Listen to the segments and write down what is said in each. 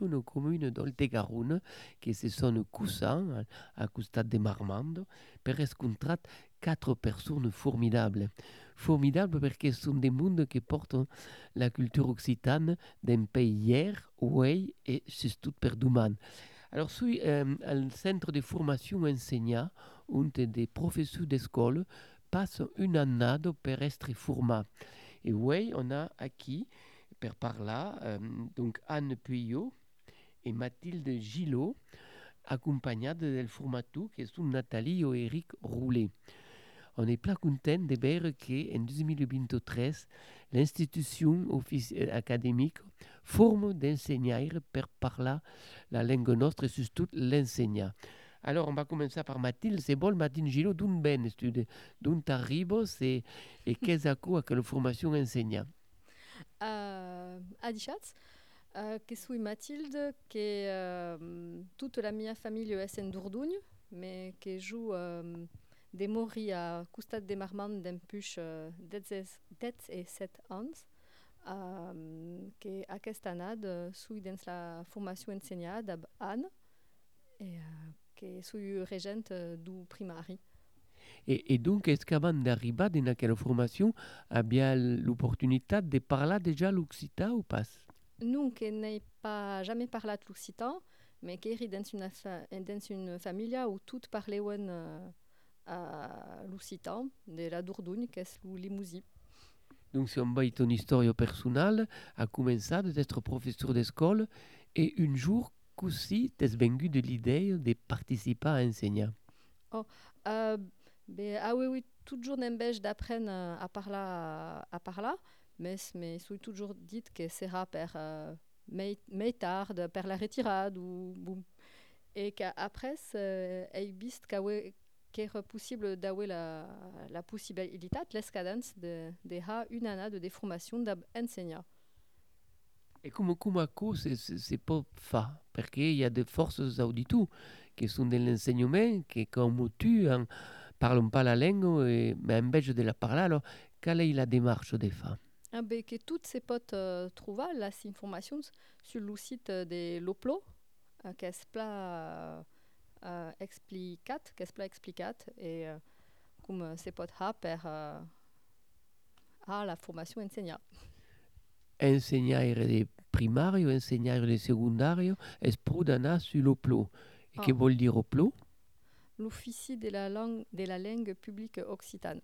une commune d'Oltegaroun qui se sono Coussin, à costat de Marmande, per escontrat quatre personnes formidables. Formidables perché sono des mondes qui portent la culture occitane d'un pays hier, ouais, et surtout per domani. Alors, suis euh, centre de formation enseignant, où des professeurs d'école passent une année per être formés. Et oui, on a acquis, par là, euh, donc Anne Puyot et Mathilde Gillot, accompagnades del formato qui sont Nathalie et Eric Roulet. On est plein content de voir qu'en 2023, l'institution académique forme d'enseignants per parler la langue nostra et surtout l'enseignant. Alors, on va commencer par Mathilde. C'est bon, Mathilde Gillot, d'où ben d'où t'arrives? Et, et qu'est-ce que la formation enseignant? Uh, Adichat, uh, que suis Mathilde, que uh, toute la mia famille est en Dordogne, mais que joue um, des moris à Custad de Marmande d'un puix uh, 17 ans, um, que aquesta année suis dans la formation enseignante d'Anne, et uh, que suis régente du primari. Et, et donc, est-ce qu'avant d'arriver dans quelle formation, a bien l'opportunité de parler déjà l'occitan ou pas? Nous, qui n'ai pas jamais parlé l'occitan, mais qui est dans une, fa dans une famille où tout parlait euh, l'occitan, de la Dordogne, qui est le Limousin. Donc, si on va ton histoire personnelle, a commencé d'être professeur d'école et un jour, aussi, t'es venu de l'idée de participer à enseigner. Oh, euh, ben, ah oui, oui, toujours n'empêche d'apprendre à parler, à parler, mais, mais suis toujours dit que sera per euh, tard, per la retirade ou boum. Et qu'après, est vist qu'il est possible d'avoir la, la possibilité, l'escadence de, de une année de déformation d'enseignant. Et comme, comme c'est, pas fa, parce qu'il y a des forces auditu qui sont dans l'enseignement, qui comme tu ne parlent pas la langue, et, mais en vez de la parler, alors quelle est la démarche des femmes? Ah ben, que toutes ces potes euh, trouvent les informations sur le site de l'OPLO, euh, qui est euh, euh, explicat, qui est explicat, et euh, comme ces potes ha per euh, a la formation enseignante. Ensegnare de primario, ensegnare de secondario, es prodana sur l'OPLO. Et Ah. che vuol dire OPLO L'officie de la langue, de la langue publique occitane.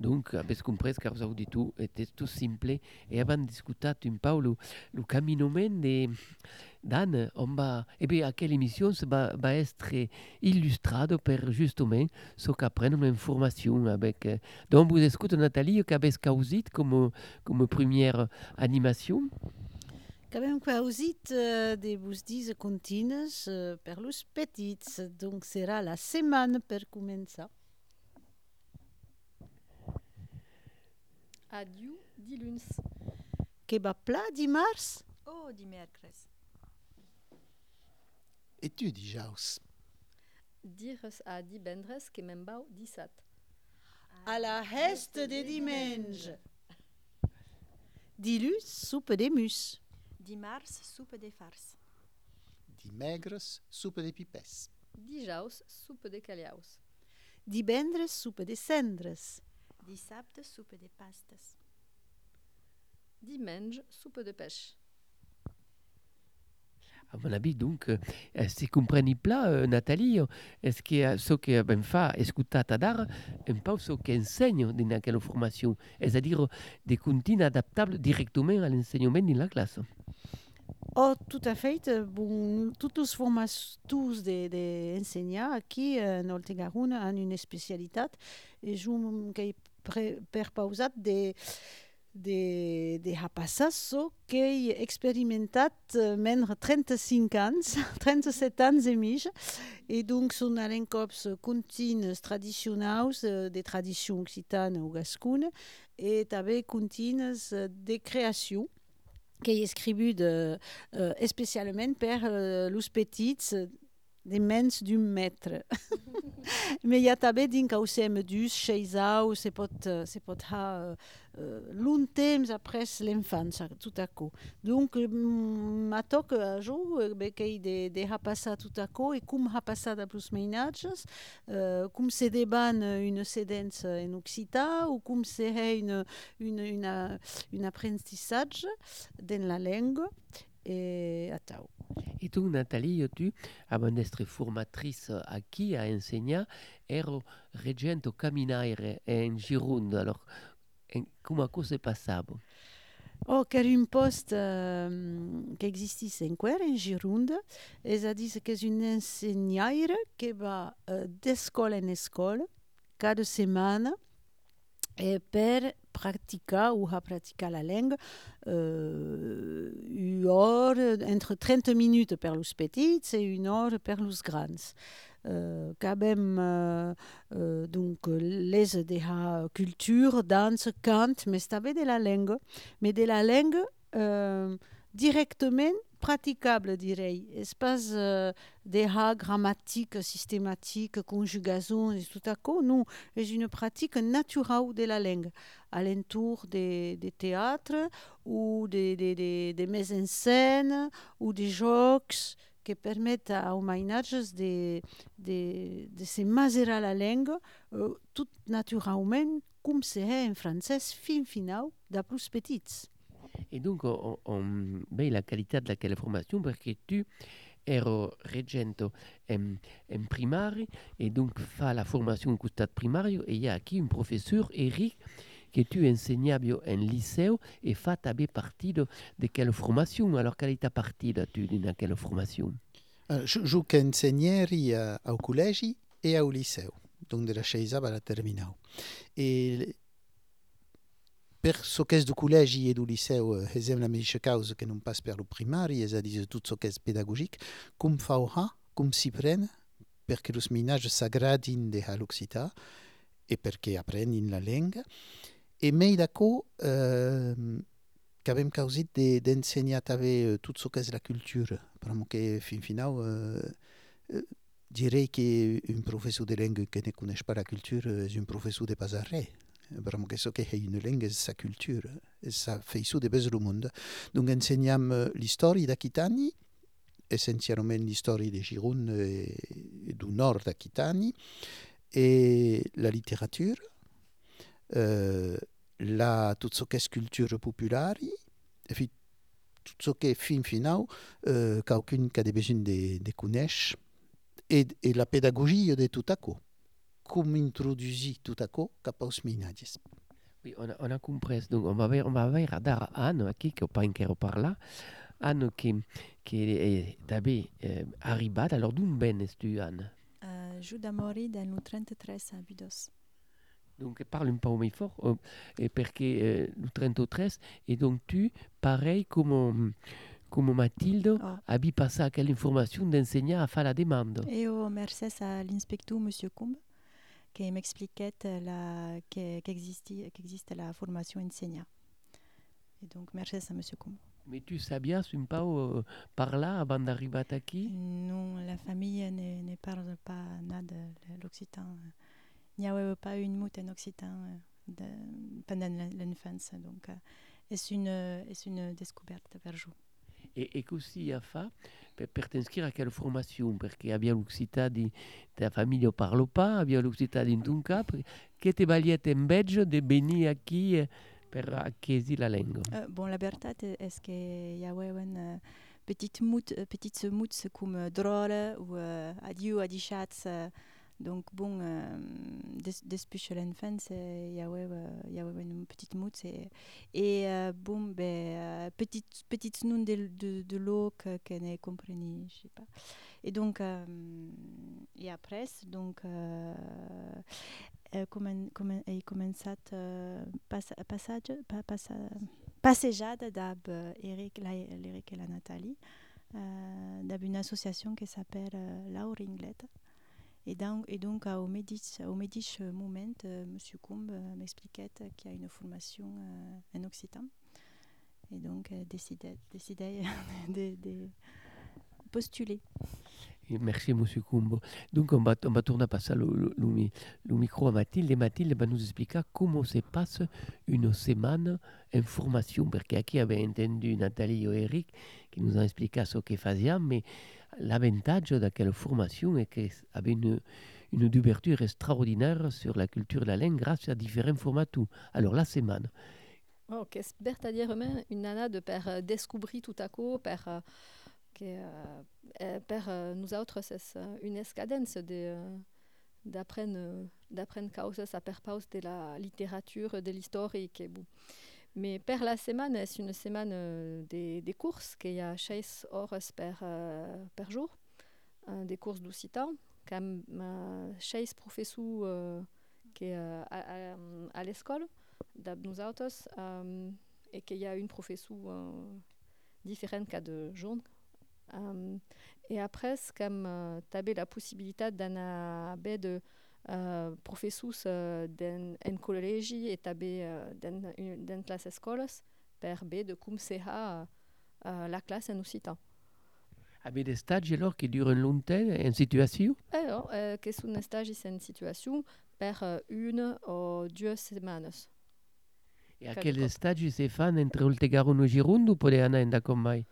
Donc, avete compreso che ho detto è tutto simple. E abbiamo discusso un po' lo, lo camminamento de Dan, on va, e beh, a quelle émission va, va essere illustrato per justement ce qu'apprennent l'information avec. euh, Donc, vous écoutez Nathalie, che avete causit comme, comme première animation? Avem quausit uh, de vos dise contines uh, per los petits, donc serà la setmana per començar. Adieu, diluns. Que va pla dimarts? Oh, dimecres. Et tu, Dijaus Dires a divendres que me'n bau dissat. A la heste de dimenj. Dilus, soupe de mus. Dimarts, soupe de farce. Dimegres, soupe de pipes. Dijaus, soupe de caliaus. Divendres, soupe de cendres. Dissabte, soupe de pastes. Dimanche, soupe de pêche. À mon avis, donc, euh, si compreni pla, euh, Nathalie, est-ce que euh, ce que ben fa escutat dar un peu ce qu'enseigne dans quelle formation, c'est-à-dire des contenus adaptables directement à l'enseignement de la classe? Oh, tout à fait. Bon, toutes les formations tous des de enseignants aquí en Oltegaroun ont une spécialité et je que per pausat de de, de so que he experimentat eh, menys 35 anys, 37 anys e mig, et donc són aren cops contins tradicionals eh, de tradició occitana o gascuna, e també contines eh, de creació que he escrit de, uh, especialment per uh, los petits uh, de menys d'un metre. Mais ha també dins que ho sem dus, xeisau, se pot, se pot ha uh, uh, long temps après l'infància, tout à coup. Donc, m'a a de, tout à coup, e passat a plus se deban une sedence en occità, ou une, une, une, une apprentissage dans la langue, e a tau. Et donc, Nathalie, tu, avant d'être formatrice à qui à enseigner, ero reggento camminaire en Gironde. Alors, en, comment c'est passable Oh, qu'er un poste euh, qui existe enquer en Gironde, és a dir que és un ensenyaire que va euh, d'escola en escola cada setmana e per praticar ou à praticar la langue euh, une heure, entre 30 minutes per los petits et une heure per los grands. Euh, quand même, euh, euh, donc, les de la culture, danse, cante, mais c'est de la langue, mais de la langue euh, directement praticable, dirais Espace euh, de la grammatique systématique, conjugaison, tout à coup, nous, c'est une pratique naturelle de la langue, alentour des, des théâtres ou des, des, des, des mises en scène ou des jeux qui permettent aux ménages de, se maserar la langue euh, tout naturellement, comme c'est en français, fin final, de plus. Et donc, on, la qualité de la formation parce que tu ero reggento en, en primari. Et donc fa la formation au stade primario et il y a aquí un professeur, Eric, que tu enseignavi en liceu e fa també partie de, de quelle formation Alors, quelle est ta partie de dans quelle formation Uh, jo, jo que ensenyeri uh, au col·legi e au liceu, donc de la Xeisa va la terminau. E per so qu'es du col·legi e du liceu hesem la mateixa causa que non pas per lo primari, és a dir, tot so qu'es pedagogic, com fa ha, com si pren, perquè los minages s'agradin de l'occità e perquè apprenin la lengua, e mei d'aco uh, que avem causit d'ensenyar de, també uh, tot so qu'és la cultura, perquè fin final uh, uh, direi que un professor de langue que ne coneix pas la culture és un professor de pas a Perquè so que è una langue és sa sa feiçó de. Donc ensenyam uh, l'història d'Aquitani, essencialment l'història de Gironde e, e du nord d'Aquitani, e la literatura, uh, la, tot so qu'és cultura populari, e fi, tot so que fin final, uh, qualcun qui a de besoin de, de conèche, e, e la pedagogia de tot aquò. Com introduir tot aquò cap als minatges. Oui, on a, on a compris. Donc, on va ver, on va ver a Anne, aquí, que pas encara parlar. Anne, qui, qui est també eh, arribat. Alors, d'on ben es tu, Anne Uh, Ju d'amori del 33 a Budos. Donc, parle un peu plus fort, euh, et parce que euh, le 33, et donc tu, pareil comme, comme Mathilde, Oh. abi passé à quelle information d'enseigner à faire la demande. Io merces à l'inspecteur Monsieur Combe qui m'expliquait que- qu'existe la formation enseignant. Et donc, merci à Monsieur Combe. Mais tu savies un peu euh, par là avant d'arriver à qui Non, la famille ne, ne parle pas nada l'occitan. Il n'y avait pas une moute en occitan euh, de- pendant l'en- l'enfance. Donc, euh, c'est une, est une découverte vers. Et, et qu'aussi a fait per, per t'inscrire à quelle formation? Parce qu'il y a bien l'Occità de ta famille ne parle pas, il y a l'Occità d'un ton cap. Que te valiet en belge de venir aquí eh, per acquérir la langue? Euh, bon, la veritat est qu'il y avait une euh, petite moute, euh, petite moute comme euh, drôle ou euh, adieu, adichat. euh, donc, bon, euh, des- que l'enfance, il y avait une petite moute. Et, et euh, bon, ben, euh, petite, petite nom de, de, l'eau que, ne je sais pas. Et donc, et après, donc, comment, comment, pass, passage, pa, passa, passejada d'ab Eric, et la Nathalie, d'ab une association qui s'appelle euh, Lauringlet. Et, donc, au Medici, Moment, euh, M. Combe euh, m'expliquait qu'il y a une formation euh, en occitan. Et donc, euh, décidé, décidé de, postuler. Merci, M. Kumbo. Donc, on va, on tourner à le, le, le micro à Mathilde. Et Mathilde va nous expliquer comment se passe une semaine en formation. Parce qu'ici, avait entendu Nathalie et Eric qui nous ont expliqué ce qu'ils faisaient. Mais l'avantage de quelle formation est qu'elle avait une, une ouverture extraordinaire sur la culture de la langue grâce à différents formats. Alors, la semaine. Oh, che sbertadierement une nana de per euh, découvrir tout à coup, per, euh, que, euh, euh, nous autres, c'est une escadence de, d'apprendre, d'apprendre causes à pause de la littérature, de l'histoire et que. Mais per la semaine, c'est une semaine euh, des, courses, qu'il y a 16 heures per, euh, per jour, des courses d'Occitan, comme euh, 16 professeurs qui euh, à, l'école de nous autres euh, et qu'il y a une professeure différente qu'à de jaune. Euh, et après, comme tu avais la possibilité d'aller de euh, professeurs euh, dans un collège et tu avais euh, dans une dans classe école per B de commencer à euh, la classe en occitan. Avec des stages alors qui durent longtemps en situation? Alors, euh, que c'est un stage c'est une situation? Per une ou deux semaines. Et à Quel stage se fan entre Oltegaron et Gironde ou anar en com mai?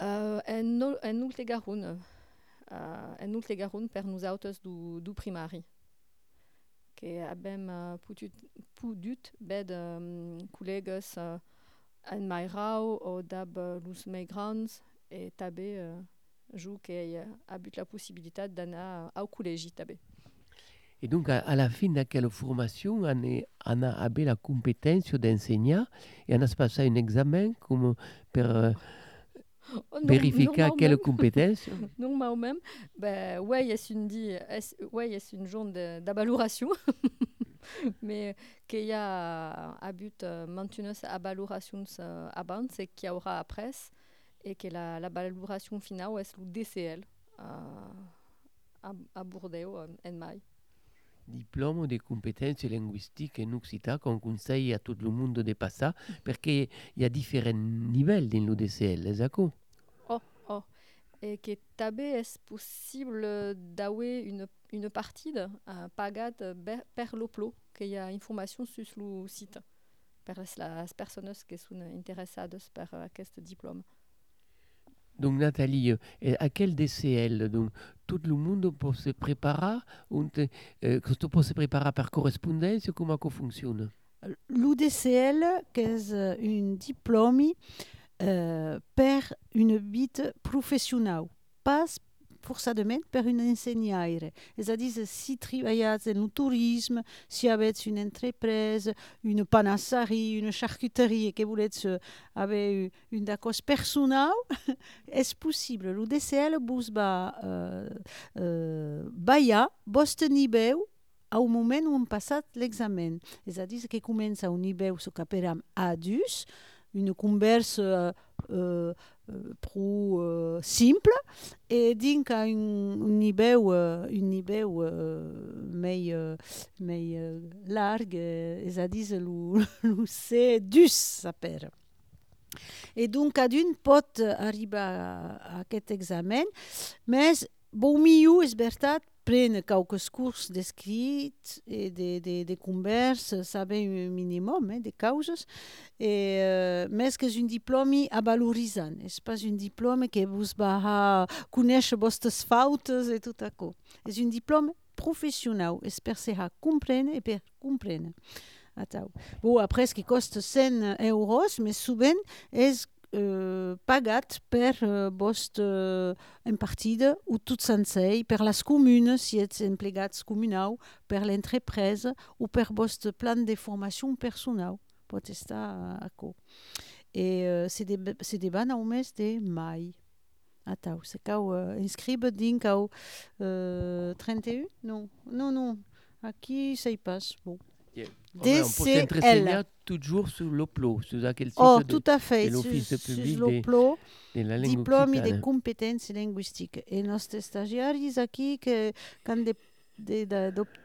Uh, en, en Ultegarun. Uh, en Ultegarun per do, do primari. Que abem uh, putut, pudut bed um, col·legues uh, en Mairau o dab los més grans e també uh, jo que uh, habut la possibilitat d'anar au col·legi també. Et donc, à, la fin de quelle formation, on, est, on a avait la compétence d'enseigner et on a passé un examen comme pour Oh, quelle compétence. Normalment, ben, ouais, est, ouais, est une journée d'abaloration, mais qu'il y a à but euh, maintenir cette abaloration euh, avant, c'est qu'il y aura après, et que la, finale est le DCL à, à, à Bordeaux en, en mai. Diplôme de compétences linguistiques en occitan qu'on conseille à tout le monde de passer parce qu'il y a différents niveaux dans l'UDCL, d'accord Oh, oh. Et que també est possible d'avoir une, une partie euh, pagade be- per l'oplo, qu'il y a information sur le site, per les personnes qui sont intéressées par euh, aquest diplôme. Donc Nathalie, euh, à quel DCL donc, tout le monde peut se préparer te- euh, tu peux se préparer par correspondance Comment ça fonctionne? L'UDCL, que est un diplôme euh, une bit professionnelle, pas forçadament per un ensenyaire. C'est-à-dire, si travaillez dans le tourisme, si vous avez une entreprise, une panasserie, une charcuterie, et que vous voulez avoir une d'accord personnelle, est possible. L'UDCL vous va euh, euh, niveau au moment où on passe l'examen. C'est-à-dire que commence à un niveau ce appelle A2, une converse euh, euh, euh, simple, et donc à un, un niveau, un euh, mais, mais euh, large, euh, c'est-à-dire le, le C2 s'appelle. Et donc, à d'une pot arrive à, cet examen, mais bon milieu, és prendre quelques cours d'escrit et de, de, de converses, saber un minimum eh, de causes, et, euh, mais que és un diplôme valorisant, és pas un diplôme que vous va conèixer vostres fautes et tout à coup? És un diplôme professionnel, és per se comprendre et comprendre. Bon, après, ce qui coste 100 euros, mais souvent euh, pagat per euh, vostre euh, en partida ou tout sencer per les communes, si ets emplegats comunals, per l'entreprise ou per vostre plan de formació personal. Pot estar a co. Et euh, c'est des, c'est des ban au mes de mai. Atau, se cau uh, inscribe din cau uh, 31? Non, non, non. Aquí ça y passe. Bon. DCL. toujours sur l'OPLO, sur quel site Oh, de, tout à fait. l'Office public des- l'OPLO. de la langue diplôme de occitane. compétences linguistiques. Et nos stagiaires aquí que quand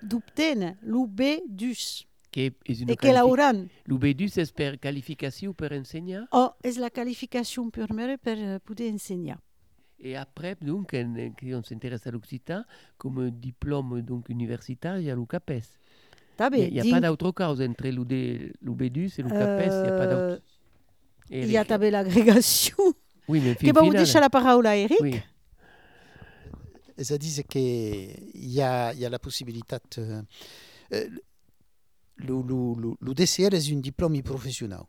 d'obtenir l'UB-DUS. Che è una E qualifi- l'auran. L'UB2 è per qualificazione per insegnare Oh, è la qualification première per eh, poter enseigner. et après, donc, en- on s'intéresse à l'Occitan, comme diplôme donc, universitaire, il y a l'UCAPES. Vabbè, Il n'y a, din- pas d'autre cause entre l'UD l'UB2 et l'UCAPES, il n'y a pas Euh, d'autre. Il y a les- també l'agrégation. Oui, mais Che va final, dire la parola a Eric? Oui, C'est-à-dire qu'il y a, il y a la possibilité. de- euh, le, le, le- le DCL est un diplôme professionnel.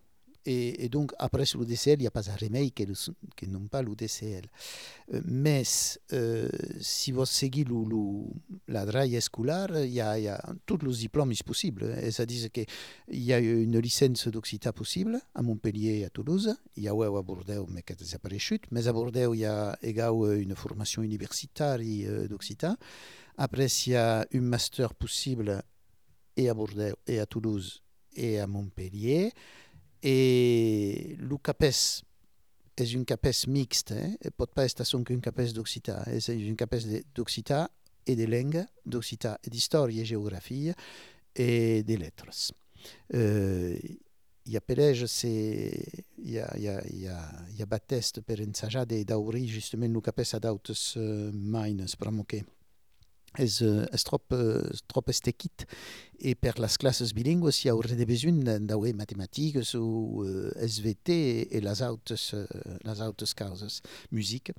Et, donc, après le DCL, il n'y a pas un remède que, le- que non pas le DCL. Euh, Mais euh, si vous seguez le, le- la draille scolaire, il y a, tous les diplômes possibles. Et ça dit qu'il y a une licence d'Occità possible à Montpellier et à Toulouse. Il y a ouais, à Bordeaux, mais qui a. Mais à Bordeaux, il y a également une formation universitaire euh, d'Occità. Après, il y a un master possible à Bordeaux et à Toulouse et à Montpellier. Et le CAPES est une CAPES mixte, hein, et peut pas être seulement qu'une CAPES d'Occità. Une CAPES de- d'Occità et de langue, d'Occità et d'histoire et géographie et des lettres. Euh, il y a Pelege, c'est il y a, il y a, il y a, il y a Batteste per ensaggiare d'auri justement le CAPES ad autos uh, mines, pramoche. Es, uh, es trop, uh, trop estequit et per las classes bilingues il y aurait des besoins d'avoir mathématiques ou uh, SVT et les autres, uh, les autres causes, musique.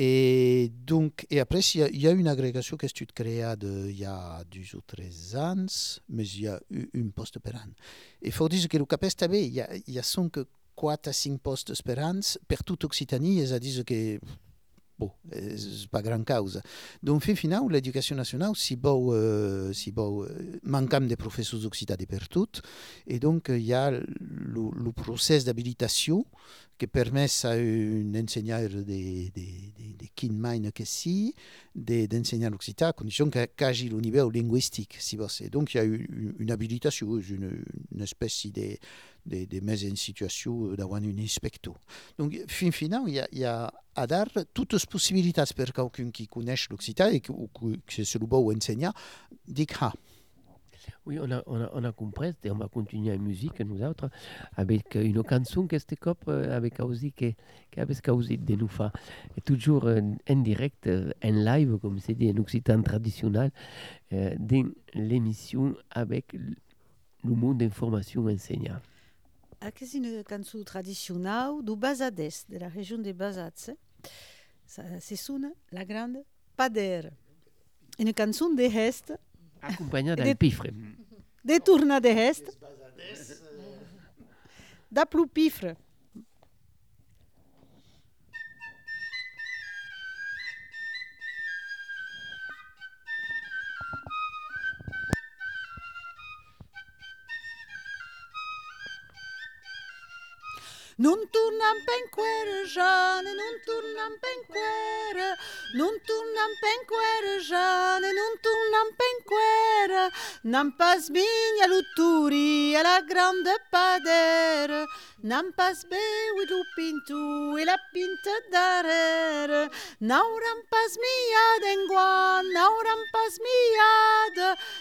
Et donc, et après, il y, a, y a une agrégation qui est créée de, il y a 12 ou 13 ans, mais il y a eu un poste per an. Il faut dire que le CAPES, il y a, y a 5, 4 à 5 postes per an per toute Occitanie, et ça dit que bon, c'est pas grande cause. Donc, fin final, l'éducation nationale, si beau, euh, si beau, manquant de professeurs d'occitan per tout, et donc il y a le, le process d'habilitation qui permet à un enseignant de, de, de, de que si, d'enseigner l'occitan à condition qu'agit le niveau linguistique. Si voulez. Donc, il y a une, une habilitation, une, une espèce de, de, de en situation d'avoir un inspecteur. Donc, fin final, il y a, y a à dar toutes les possibilités pour quelqu'un qui connaît l'occitan et que, le beau enseignant, dit ah, Oui, on a, a, a compris et on va continuer en musique, nous autres, avec une chanson que cette cop avec aussi que avec aussi de nous faire toujours en, direct, euh, en live, comme c'est dit en occitan traditionnel, euh, dans l'émission avec le monde d'information enseignant. Una cançó tradicional do Basades, de la regió de Basats. Ça, se sona La Grande Padera. Una cançó de Hest, Accompagné Et d'un des- pifre. de torna de Hest, da Plupifre. Non tornam penquere, Jeanne, non tornam penquere, non tornam penquere, Jeanne, non tornam penquere, non pas migna lutturi e la grande padere, non pas beui lu pintu e la pinta darere, nauram pas miad en guan, nauram pas miad,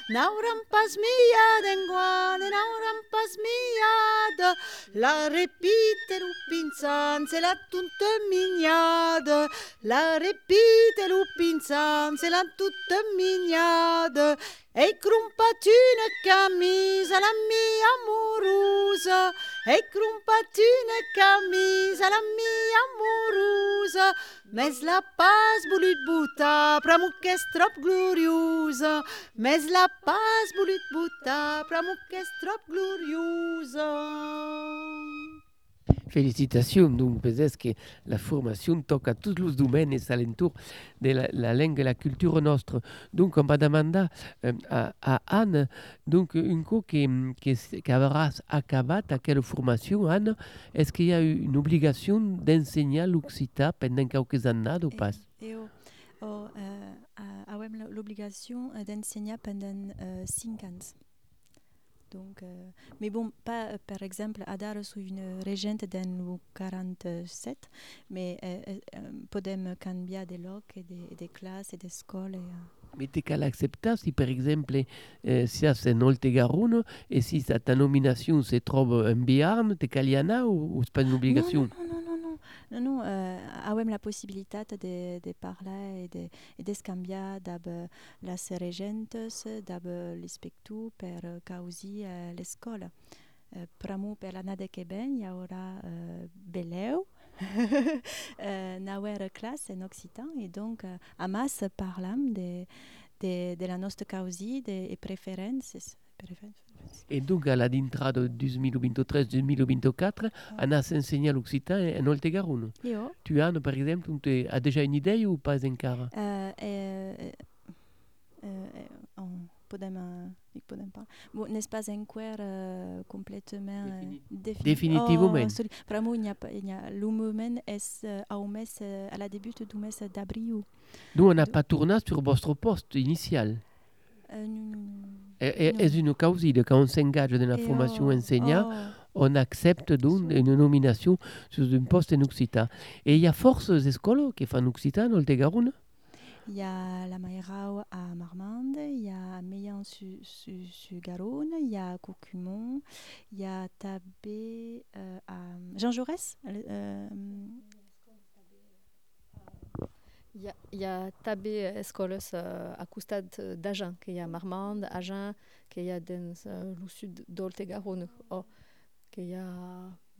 nauram pas miad en guan, e nauram pas miad, la repite lupinzan, c'est la toute mignade. La repite lupinzan, c'est la toute mignade. E crumpati une camise à la mia amoureuse. E crumpati une camise à la mia amoureuse. Mais la paz bulut buta, pramuques trop gloriosa. Mais la paz bulut buta, pramuques trop donc peut-être que la formation toque à tous les domaines alentours de la, la langue et la culture nostre. Donc on va demander euh, à, à Anne, donc une co qui, qui aura acabé à quelle formation, Anne, est-ce qu'il y a eu une obligation d'enseigner l'occitan pendant quelques années ou pas? L'obligation euh, d'enseigner pendant 5 ans. Donc, euh, mais bon, pas euh, par exemple à dar sous une régente dans le 47, mais euh, euh, podem canviar de loc et de, de classe et de école. Et, euh, Mais tu cal acceptar si, per exemple, si c'est un Oltegaruno et si ta nomination se trouve en Béarn, y anar ou, ou c'est pas une obligation? Non, non, non, non. Non, euh, avem la possibilitat de, de parlar e de, e de scambiar dab las regentes, dab l'ispectu per causi uh, l'escola. Uh, pramu per l'annada che ben hi haurà uh, beleu, nauer classe en occitan et donc uh, amas parlam de, de, de la nostra causi de, e preferences. preferences. Et donc, à la d'entrada 2023-2024, Anna s'enseigne l'occitan en Oltegaruno. Io, Tu as, par exemple, tu as déjà une idée ou pas encore? Uh, eh, eh, on podem, uh, podem parlar. Bon, n'est pas encore uh, complètement uh, défini. Definitivament. Oh, il y a, il y a le moment est uh, au mes, uh, à la début du mes d'avril. Nous, on n'a pas tourné sur votre poste initial. Uh, non, non, non. Est une cause de quand on s'engage dans la Et formation enseignante, oh, on accepte donc une nomination sur un poste en occitan. Et il y a force d'écoles qui font occitan en Oltegaruno Il y a la Mairao à Marmande, il y a Meillan sur su, su Garonne, il y a Cocumont, il y a Tabé euh, à Jean Jaurès. euh, Il y a, y a tabé escoles uh, a costat d'Agen, que hi ha Marmande, Agen, que hi ha dins uh, lo sud d'Oltegaronne, oh, que hi ha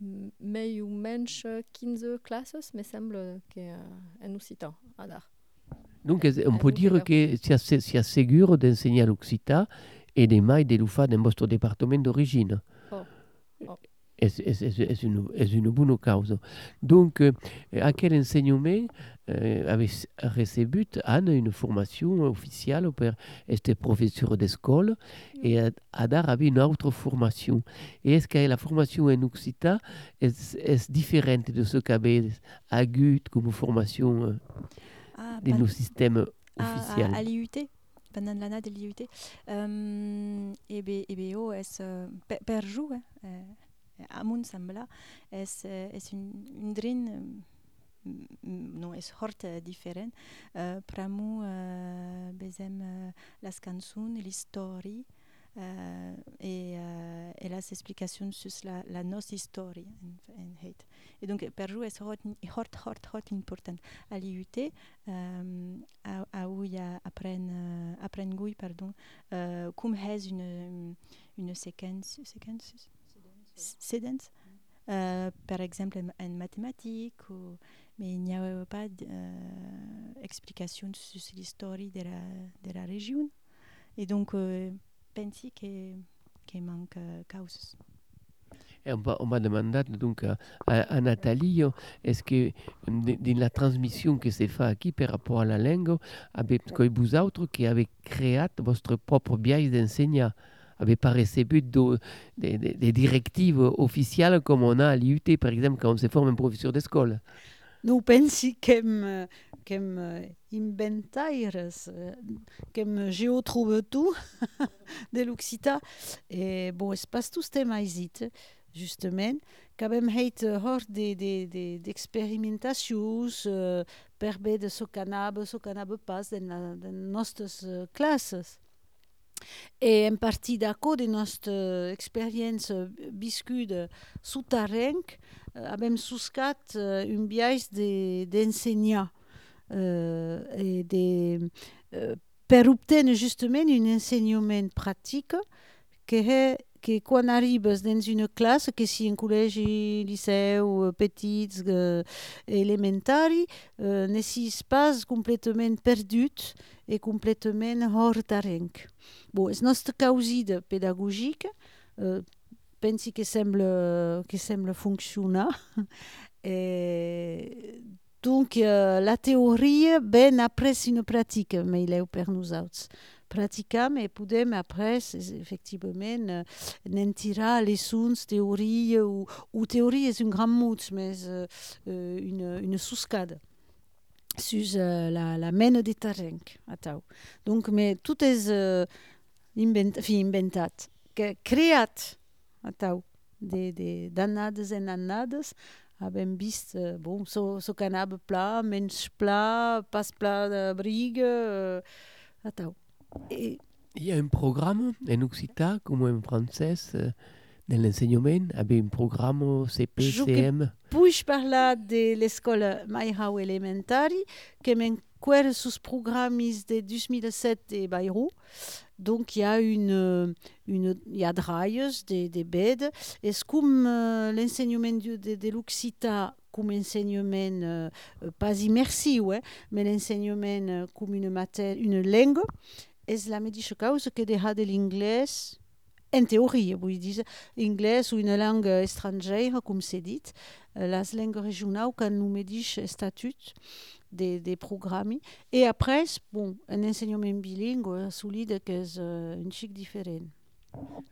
m- mai ou menys 15 classes, me sembla que uh, en occitan, a dar. Donc, est- on peut dire que c'est c'est sûr d'enseigner l'occitan et des mailles de l'UFA dans votre département d'origine? Oh. Oh. Et et c'est une, est une bonne cause. Donc, euh, à quel enseignement euh, avez reçu Anne une formation officielle pour être professeur d'école et à- Adar avait une autre formation. Et est-ce que la formation en Occitan est, est différente de ce qu'avait Agut comme formation euh, ah, de nos systèmes à, officiels? à, à l'IUT, pendant l'année de l'IUT. Um, e be, e be oh, es, uh, per, per jou, eh, eh, a mon sembla, es, eh, es un, un drin, mm, non, es hort uh, diferent. Uh, pramu, uh, bezem uh, uh, et, uh, et las explications sur la, la het. Et donc, per jou es hort, hort, hort, important. À l'IUT, um, où y a apprenne, euh, apprenne Gouy, pardon, euh, comme has une, une séquence, séquence séquence, euh, par exemple en, mathématiques, ou, mais il n'y a pas d'explication sur l'histoire de la, de la région. Et donc, euh, pense que, que manque euh, causes. Et on va demander donc à, à, à Nathalie, est-ce que dans la transmission que se fait ici par rapport à la langue, avec vous autres qui avez créé votre propre biais d'enseignant, avez pas reçu de, des de, de directives officielles comme on a à l'IUT, par exemple, quand on se forme un professeur d'école Nous pensi qu'em qu'em inventaires, qu'em geotrobe tout de l'Occità. Et bon, es pas tous tem aisit, justement, qu'avem heit euh, hort de, de, so canab, so canab pas de, la, de nostres euh, classes. Et en partie d'accord de notre expérience biscude souterraine, euh, avem suscat euh, un biais de- d'enseignant euh, et de, euh, per obtenir justement un enseignement pratique que, he- que quan arribes dans une classe, que si un liceu, euh, petits, euh, elementari, euh, ne sis pas complètement perdu et complètement hors terrenc. Bon, es nostre causide pedagogique, euh, pensi que sembla, que sembla funcionar. Et donc, euh, la théorie, ben après, c'est une pratique, mais il est per nous autres. Praticam et podem après, effectivement, n'en tirar les sons, théorie, ou, ou théorie est un grand mot, mais euh, euh, une, une souscade sur euh, la, la mène des terrains. Attends. Donc, mais tout est euh, invent, inventat, que, creat, attends, de, de, d'annades en annades, avem vist, euh, bon, so, so canab pla, menys pla, pas pla de brigue, euh, Attends. Et Il y a un programme en occitan comme en français euh, dans l'enseignement, avec un programme CP, CM. Puix parlar de l'escola Mairau Elementari, que m'enquer sus programmes de 2007 de Bayrou. Donc, il y a une, une il y a drailles, des, des bêtes. Et comme euh, l'enseignement de, de, de l'Occità comme enseignement, euh, pas immersif, ouais, mais l'enseignement euh, comme une matière, une langue, és la mateixa causa que dejar de l'anglès, en teoria, vull dir, anglès ou une langue estrangera, com s'ha dit, eh, les langues regionals que no mateix estatut de, de programmi. Et après, bon, un enseignement bilingue solide que uh, un xic diferent.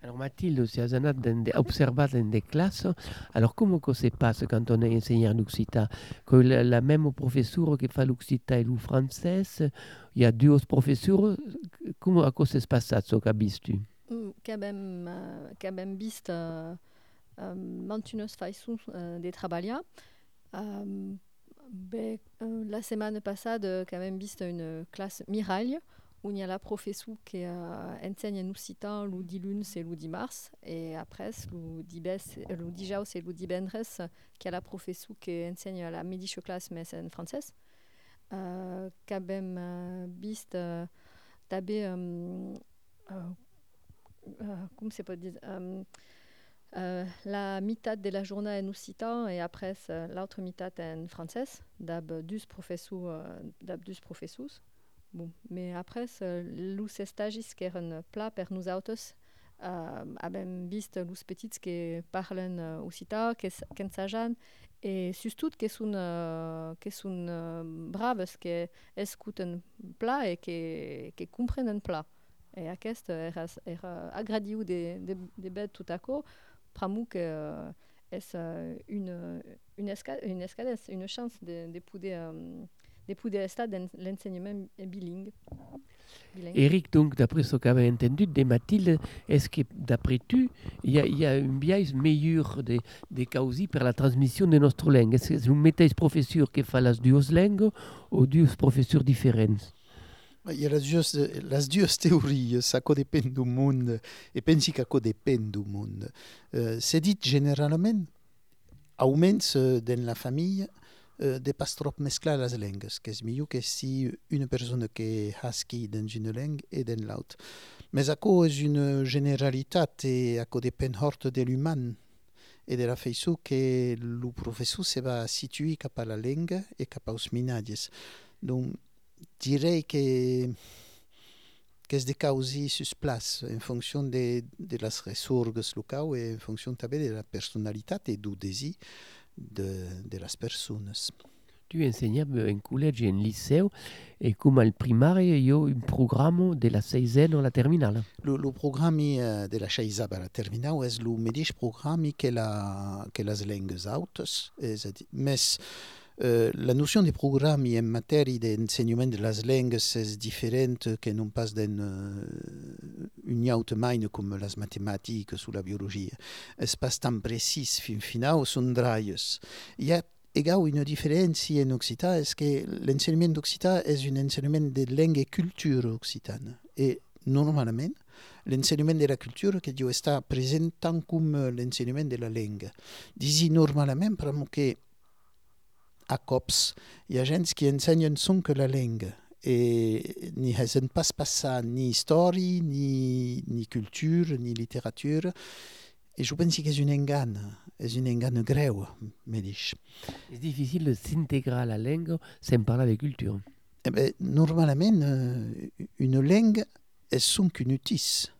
Alors Mathilde, si dans des, observat dans des classes, alors comment que se passe quand on est enseignant l'occitan Que la, même professeur qui fait l'occitan et le français, y a deux professeurs, à passe ça, ce que tu Mm, Qu'abem qu'abem vist uh, um, mantunos faisons uh, de trabalhar. Um, uh, la qu'abem vist une classe Mirail, où il y a la professeure qui uh, enseigne en occitan le diluns et le dimarts, et après, le dibes, le dibendres, qui la professeure qui enseigne la midi classe, mais c'est en français. Vist uh, tabe um, uh, euh, comment c'est pas dire euh, euh, la mitad de la journée en occitan et après l'autre mitad en français d'ab deux professeurs euh, d'ab deux professeurs bon mais après c'est los stagis qui eren plat per nous autos euh, abem vist los petits qui parlen uh, occitan qui s'ensajan et surtout qui sont uh, qui sont uh, braves qui escouten plat et qui qui comprennent plat et aquest era, era agradiu de, de, de bed tout à coup pramu que uh, és uh, une, une, esca, une escalade, une chance de, de um, de estar dans l'enseignement bilingue. Eric, donc, d'après ce qu'avait entendu de Mathilde, est-ce que, d'après tu, il y, a, il y a un biais meilleur des de causes pour la transmission de notre langue? Est-ce que c'est un mateix professeur qui fait les deux langues ou deux professeurs différents? Hi ha les dues, les dues teories, ça codépèn du monde, e pensi que codépèn du monde. Uh, C'est dit généralement, almenys uh, dans la famille, uh, de pas trop mesclar les langues, que és que si una persona que husky dans une langue et dans l'autre. Mais això és una generalitat e això depèn fort de l'humain et de la façon que le professeur se va situer cap la langue et cap als minatges. Donc, direi que que és de causi sus place en fonction de, de les ressorgues locals et en fonction de la personalitat et du desir de, de les persones. Tu enseignaves en collège et en lycée, et comme al primaire, il y a un programme de la seizième à la terminale. Le, le programme eh, de la Xeisa per a terminar és el mateix programme que, la, que les langues altes, és a eh, la noció de programme en matèria d'ensenyament de les langues és diferent que non pas d'un uh, un autre maine com les matemàtiques o la biologia. És pas tan precís fin final, són draies. Hi ha Egal, una diferència en occità és que l'ensenyament d'occità és un ensenyament de langue i cultura occitana. I normalment l'ensenyament de la cultura que deu estar present tant com l'ensenyament de la langue. Disi normalment perquè a cops hi ha gens que ensenyen son que la langue e ni hesen pas passar ni història, ni, ni cultura, ni literatura et je pense que és un engany, és un engany greu, me dis. C'est difficile de s'intégrer à la langue sans parler de culture. Eh ben, normalment, euh, une langue és son qu'une utis.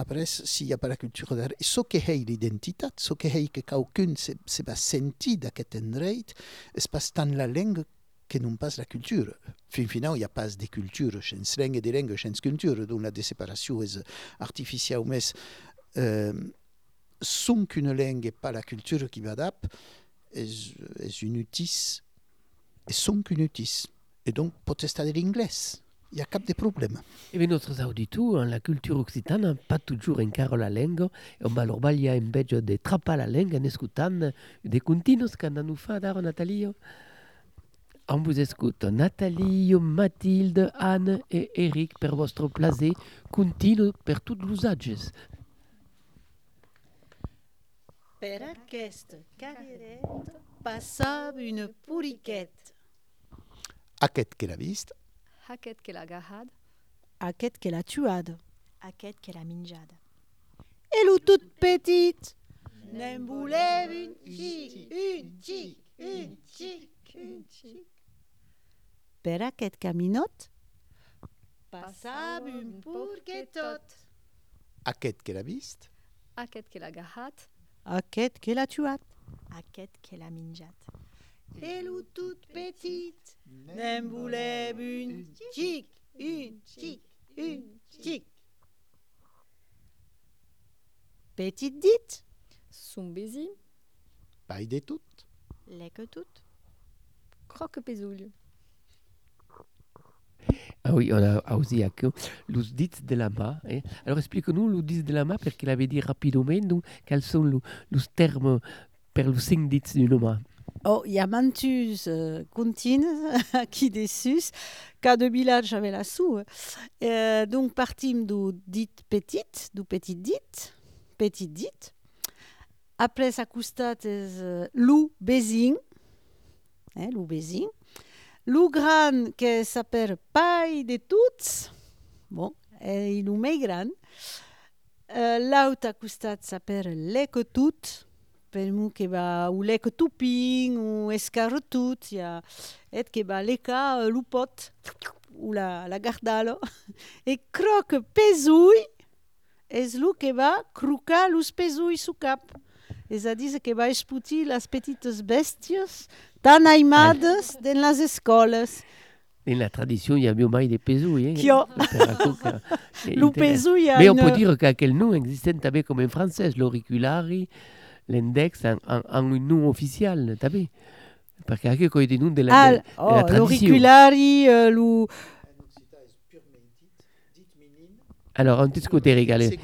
Après, s'il n'y a pas la culture derrière, ce que est l'identité, ce que est que quelqu'un se, va sentir d'aquest endroit, és pas tant la langue que non pas la culture. Fin final, il n'y a pas de culture, sense langue et de langue, sense culture, donc la séparation és artificielle, mais euh, son qu'une langue et pas la culture qui va d'ap, és, és une utis, et son qu'une utis. Et donc, estar de l'anglès. Il n'y a cap de problème. Et bien, notre auditeurs, la culture occitane, pas toujours encara la langue, et on va leur balia en vez de trapper la langue en écoutant des continuos qu'on nous fait d'art, Nathalie. On vous écoute. Nathalie, Mathilde, Anne et Eric, per vostre plaisir, continue per tous les âges. Per aquest carreret passava una puriquet. Aquest que l'ha vist, Haket que la gahad. Aquest que l'ha tuat. Aquest que la menjada. Et lo tout petit. N'en voulait une xic, une xic, une xic, une xic. Per aquest caminot passava un purquetot. aquest que l'ha vist, Haket que la gahad. Aquest que l'ha tuat. Aquest que la menjat. Et lo tout petit. N'en voulait une xic, une xic, une xic. Petit dit. Sumbezi. pas de tout. Leke tout. Croque pézoul. Ah oui, on a aussi que les dits de la main. hein. Alors explique-nous les dits de la main parce qu'il avait dit rapidement donc, quels sont les, termes per les cinq dits d'une main? Oh, il y a mantus euh, contines qui dessus, cas de village avec la sou. Euh, donc partim du dit petit, du petit dit, petit dit. Après sa costat euh, l'ou bézing, eh, l'ou bézing. L'ou gran que s'appelle paille de tots, bon, et il ou més gran. Euh, L'autre costat s'appelle l'eco tout, per mu que va ou lec tuping ou escarretut, ja, et que va leca uh, lupot ou la, la gardalo. E croc pesui és lo que va crocar los pesui su cap. És a dir, que va esputir les petites bèsties tan aimades en les escoles. Dans la tradition, il y a bien mai de pesui. Hein, a Mais on peut dire qu'aquel nom existe també comme en français, l'auriculari, l'index, en, en, en un nom officiel, també. Parce que quand il y a des noms de la, Ah, de, de la oh, tradition. l'auriculari, euh, lo... Alors, on t'écoute, Eric, allez.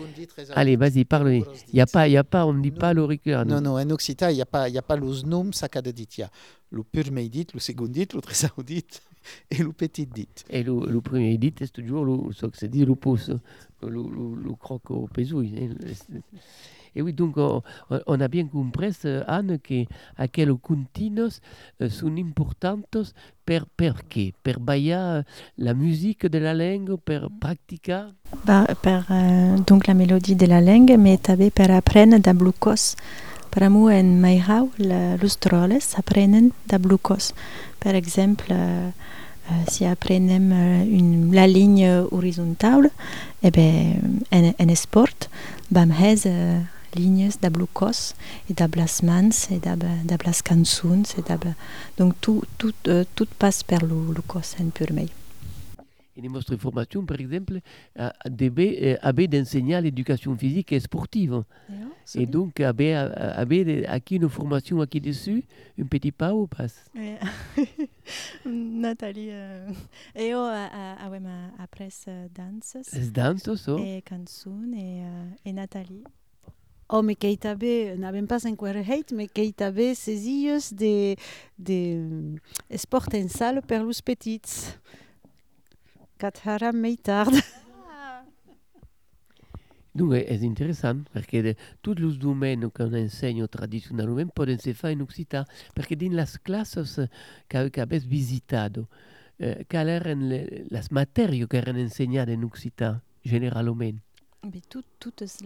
Allez, vas-y, parle. Il n'y a pas, il y a pas, on ne dit pas l'auriculaire. Non, non, en occitan, il n'y a pas, il y a pas los noms ça cada dit. Il y a le pur dit, le second dit, le trésor dit et le petit dit. Et le, le premier dit, c'est toujours le, ce que se dit le pouce, le, le, le croque au pesouille. Et oui, donc on, on a bien compris, euh, Anne, que aquellos continuos euh, sont importantes per, perché? Per bailar la musique de la langue, per praticar. Bah, euh, donc la mélodie de la langue, mais també per aprendre da blucos. Per amu en Mairau, la, los troles aprenen da blucos. Per exemple, euh, euh, si aprenem euh, une, la ligne horizontale, eh ben, en, en esport, bam hez lignes da blucos, et da blas mans, cançons, et da, donc tout, tout, euh, tout passe per lo, lo cos en. Et les nostres formations, par exemple, euh, devaient euh, avaient d'enseigner l'éducation physique et sportive. Et donc, avait acquis une formation acquis dessus, un petit pas ou pas? É. Nathalie, uh, eu avem après danses Les danses, so. e cançons e, uh, e. Oh, mais qu'il avait, n'avons pas encore hate, mais qu'il avait ces illes de, de euh, sport en salle per los petits. Quatre mai tard. Donc, é é interessant, perquè de, tots els domaines qu'on ensenya tradicionalment poden ser fets en occità, perquè dins les classes que, que habéis visitado, eh, quelles eren le, les matèries que eren ensenyades en occità, generalment? Toutes les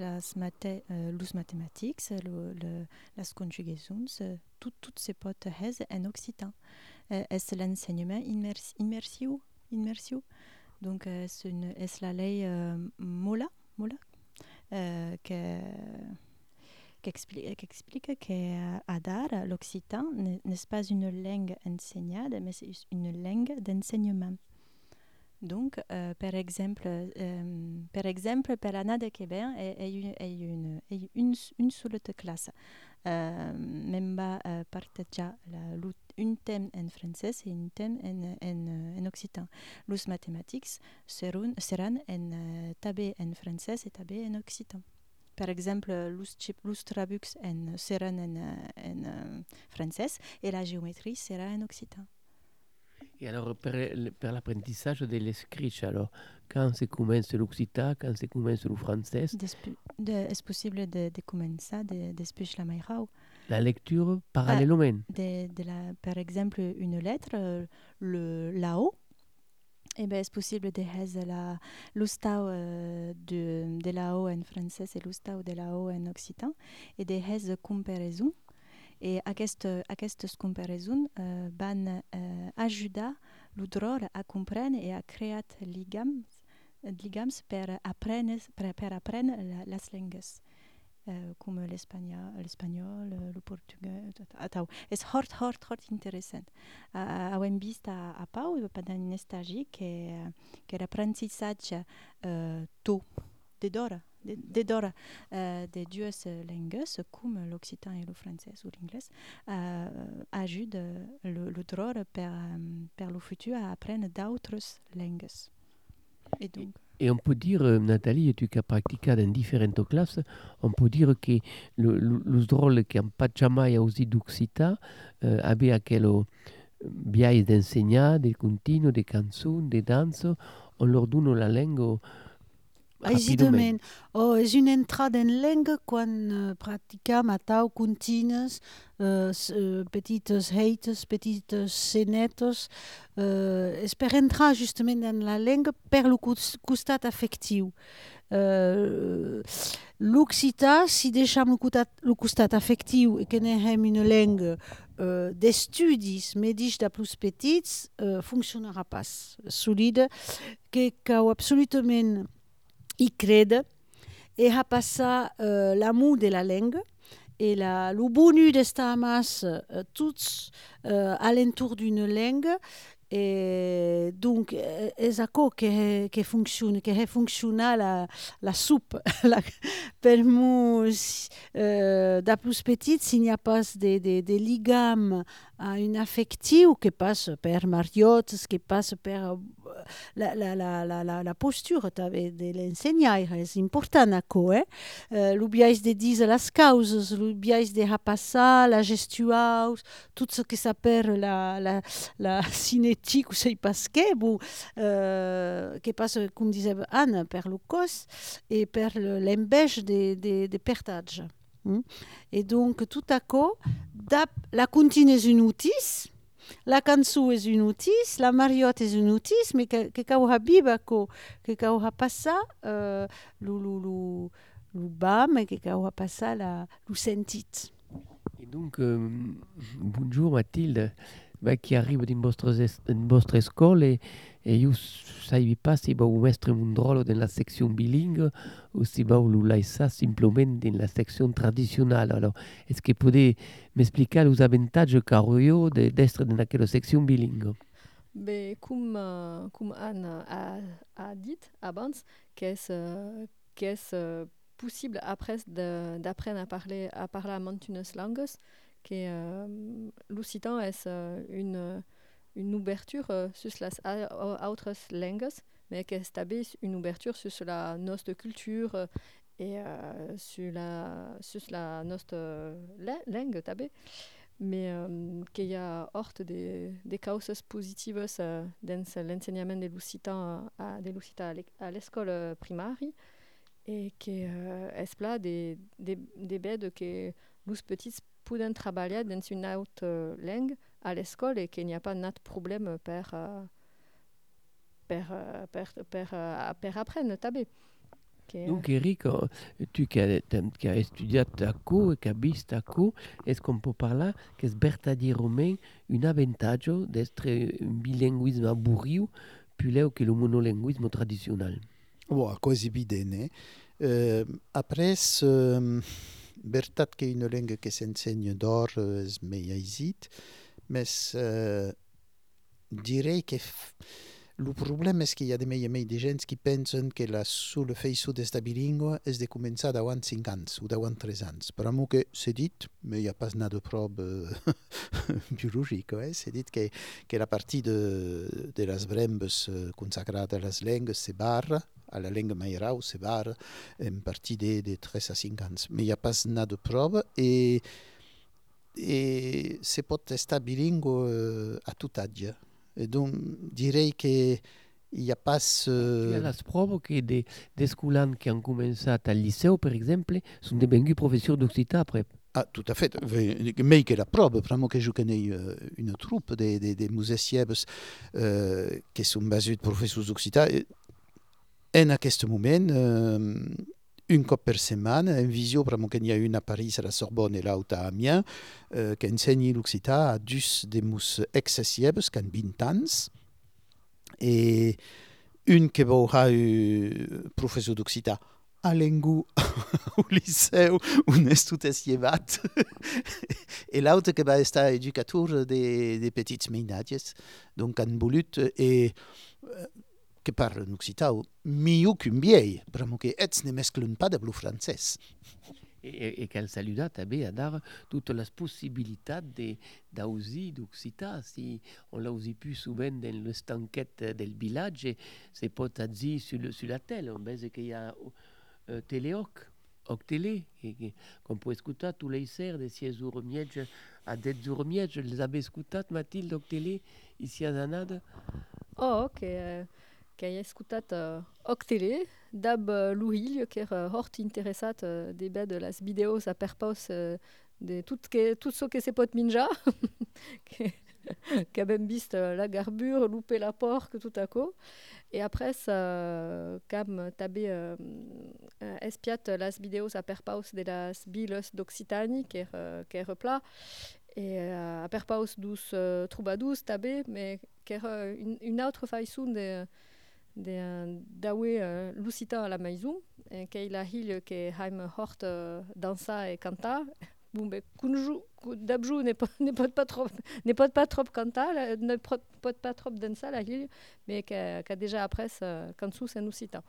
lo, le, les conjugacions, uh, tout, tout se pot hez en occitan. Uh, és l'enseignement immers, immersiu, immersiu. Donc, uh, une, és la lei uh, Mola, Mola uh, que, qui explique, qui explique que à Dar, l'occitan n'est pas une langue enseignée, mais c'est une langue d'enseignement? Donc, euh, par exemple, euh, par exemple, per l'année de Québec, il y a une, une, une, une seule classe. Euh, même pas euh, partager la, un thème en français et un thème en, en, en occitan. Les mathématiques seront, seront en, euh, tabé en français et tabé en occitan. Par exemple, les, trabux seront en, en, en français et la géométrie sera en occitan. Et alors, pour, l'apprentissage de l'escriche, alors, quand se commence l'occitan, quand se commence le français Est-ce possible de, de commencer de, de la mairau La lecture parallèlement? De, de la, Par exemple, une lettre, le là-haut, eh ben, est possible de faire la l'ustau uh, de, de la O en français et l'ustau de la O en occitan? Et de faire comparaison? Et aquesta, aquestes comparaisons uh, van uh, ajudar l'udrol a comprendre et a créer ligams, ligams per apprendre, per, per apprendre les langues. Uh, com l'espanyol, el portuguès, atau. És hort, hort, hort interessant. Uh, hem vist a, a Pau pendant un estagi que, que l'apprentissatge uh, to de d'hora d'or uh, de dues langues, com l'occitan i el francès o l'anglès, uh, ajuda le, le per, per le futur a apprendre d'autres langues. Et donc... Et on peut dire, euh, Nathalie, tu qui as pratiqué dans différentes classes, on peut dire que le, le, le drôle qui n'a pas jamais aussi d'occitan euh, avait aquel biais d'enseigner, des continues, des chansons, des danses, on leur donne la langue Aisidament. Oh, és una entrada en lenga quan uh, practicam atau contines, uh, uh, petites heites, petites senetes, uh, és per entrar justament en la lenga per lo costat afectiu. Uh, L'occità, si deixam lo costat, afectiu e que n'hem una lenga uh, d'estudis medis de plus petits, uh, funcionarà pas solida, que cau absolutament i crede e ha passat uh, l'amour de la langue et la, le bonus d'estar mas uh, tots uh, alentour d'une langue et donc és aquò que, que funciona, que la, la soupe. la, per moi, uh, de plus petit, s'il n'y a pas de, de, de ligam a un affectiu que passe per mariotes, que passe per la, la, la, la, la, també de l'ensenyaire és important aquò, eh? Uh, de dir les causes, l'obiais de repassar la gestuaus, tot ce que s'appelle la, la, la cinétique, ou sei pas què, bon, uh, que passe, com disait Anne, per le cos et per l'embèche de, de, pertatge. Mm? Et donc, tout à coup, la contine és un outil, la cançó és un outil, la mariota és un outil, mais que, cau habiba, que, que cau ha passar uh, lo, lo, lo, lo bam, que cau ha passar la, sentit. Et donc, euh, bonjour Mathilde, bah, qui arrive dans votre école et, io saivi pas si va mestre un rôle dans la section bilingue ou si va laisser simplement dans la section traditionnelle. Alors, est-ce que pouvez m'expliquer les avantages qu'a d'être dans la section bilingue? Comme, comme Anne a, dit avant, qu'est-ce uh, qu'est uh, possible après d'apprendre à parler à parler à une langue, que uh, l'occitan est une une ouverture euh, sur les autres langues, mais qui établit une ouverture sur la notre culture euh, et euh, sur la sur la notre langue tabé mais euh, qu'il y a hors des, des causes positives euh, dans l'enseignement de l'occitan à, de l'occitan à l'école primaire et que euh, est des, des, des bêtes que les petits peuvent travailler dans une autre langue à l'école et qu'il n'y a pas de problème per, uh, per, uh, per, per, uh, per apprendre tabé. Donc Eric, tu qui as, qui as étudié à Co et qui as visto à Co, est-ce qu'on peut parler que c'est verdaderamente un avantage d'être un bilinguisme aburrido più que le monolinguisme traditionnel? Wow, quasi bidene. Uh, après, uh, veritat che una lingua che si insegna d'or meglio esit, mais euh, direi che il problema è che hi ha de mai mai de gens qui pensen que la sole feiço d'esta bilingua és de començar davant 5 anys o davant 3 anys. Per amor que s'è dit, mais hi ha pas nada de prova biologica, eh? s'è dit que, que la partie de, de les brembes consacrades a les lengues se barra, a la lengua mairau se barra en partie de, de 3 a 5 anys. Mais hi ha pas nada de prova e e se pot estar bilingue a tot age. Et donc, direi che il n'y a pas Il y a ce... la preuve que des, des scolans qui ont commencé à lycée, par exemple, sont devenus professeurs d'occitan après. Ah, tout à fait. Mais que la preuve, vraiment que je connais euh, une troupe de, de, de musiciens euh, qui sont basés de professeurs d'occitan. Et en aquest moment, euh, un cop per setmana, en visio, vraiment qu'il y a une à Paris, à la Sorbonne et l'autre à Amiens, euh, qui enseigne l'occitan à deux de mus excessives, qui ont 20 ans. Et une qui va être professeur d'occitan a l'engú au liceu on és tot llevat i l'altre que va estar educator de, de petits mainatges donc han volut eh, que parlen occità millor qu'un vieil però que ets ne mesclen pas de blu francès Et, et qu'elle saluda també a dar toutes les possibilités d'ausi d'occitan. Si on l'a aussi plus souvent dans les tanquettes del village, c'est pas dire sur, le, sur la télé. On voit qu'il y a euh, Téléoc, Oc Télé, qu'on peut écouter tous les serres de 6 jours miège à 10 jours miège. Je les avais écoutés, Mathilde, Oc Télé, ici à Zanade. Oh, que, hai escutat uh, Octele, dab uh, Louhil, que er uh, hort interessat uh, de bet de las videos a perpaus uh, de tout, que, tout ce que se pot minja, que, que ben vist uh, la garbure, louper la porc, tout à coup. Et après, cam tabé uh, uh, espiat las videos a perpaus de las biles d'Occitanie, que er, uh, que er pla, et a perpaus dus troubadous tabé, mais uh, une, une autre façon de de dawe uh, lucita a la maison, et que la hil que hort uh, dansa et canta, bon ben kunju dabjou n'est pas n'est pas trop n'est pas pas trop canta la- ne pot pot pas trop dansa mais que déjà après ça kansu c'est lucita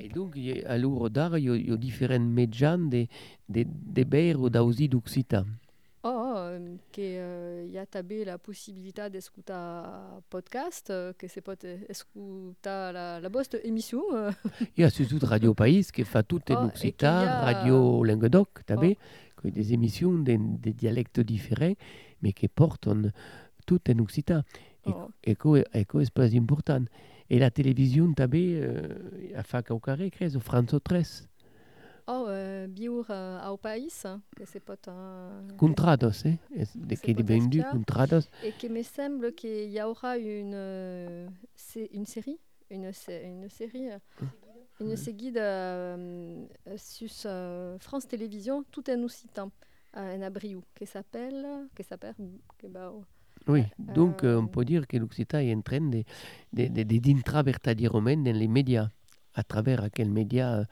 Et donc, a- à l'ouvre d'art, il y a, a différents médias de, de, de beire ou d'ausi d'occitan. Oh, oh um, que uh, y a tabé la possibilité d'escutar podcast uh, que c'est pot escutar la la boste émission uh, Il y a surtout Radio Pays qui fait tout en Oh, occitan, a- Radio Languedoc, qui a des émissions de, de dialectes différents, mais qui portent en- tout en occitan. Et, oh. et, que- et que c'est pas important. Et la télévision, t'avais, euh, a fait qu'au carré, crée, France 13. Oh, uh, biur uh, au país, que c'est pot un... Contrados, eh? De qui est pas Tasca. contrados. Et qu'il me semble qu'il y aura une, euh, une série, une, une série, euh, une série de, euh, sur euh, France Télévisions, tout en occitan, euh, en abriou, qui s'appelle, qui s'appelle, que Oui, donc euh, on Euh, peut dire que l'Occitan est en train de, de, de, vertadirement dans les médias, à travers quels médias euh,